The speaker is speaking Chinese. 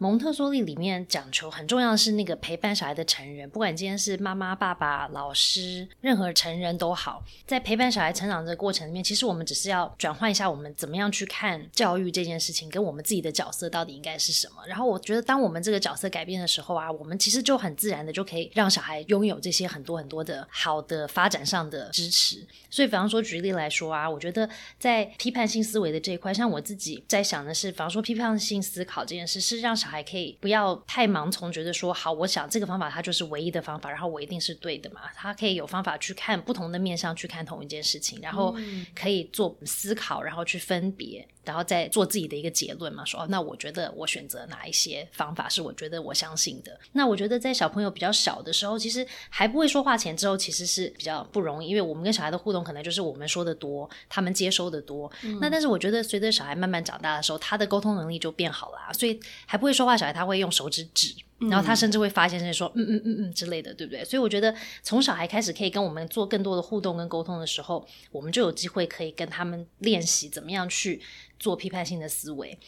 蒙特梭利里面讲求很重要的是那个陪伴小孩的成人，不管今天是妈妈、爸爸、老师，任何成人都好，在陪伴小孩成长这个过程里面，其实我们只是要转换一下我们怎么样去看教育这件事情，跟我们自己的角色到底应该是什么。然后我觉得，当我们这个角色改变的时候啊，我们其实就很自然的就可以让小孩拥有这些很多很多的好的发展上的支持。所以，比方说举例来说啊，我觉得在批判性思维的这一块，像我自己在想的是，比方说批判性思考这件事，是让小孩可以不要太盲从，觉得说好，我想这个方法它就是唯一的方法，然后我一定是对的嘛。他可以有方法去看不同的面向去看同一件事情，然后可以做思考，然后去分别。然后再做自己的一个结论嘛，说哦，那我觉得我选择哪一些方法是我觉得我相信的。那我觉得在小朋友比较小的时候，其实还不会说话前之后，其实是比较不容易，因为我们跟小孩的互动可能就是我们说的多，他们接收的多。那但是我觉得随着小孩慢慢长大的时候，他的沟通能力就变好了，啊所以还不会说话小孩他会用手指指。然后他甚至会发现是说嗯嗯嗯嗯之类的，对不对？所以我觉得从小孩开始可以跟我们做更多的互动跟沟通的时候，我们就有机会可以跟他们练习怎么样去做批判性的思维。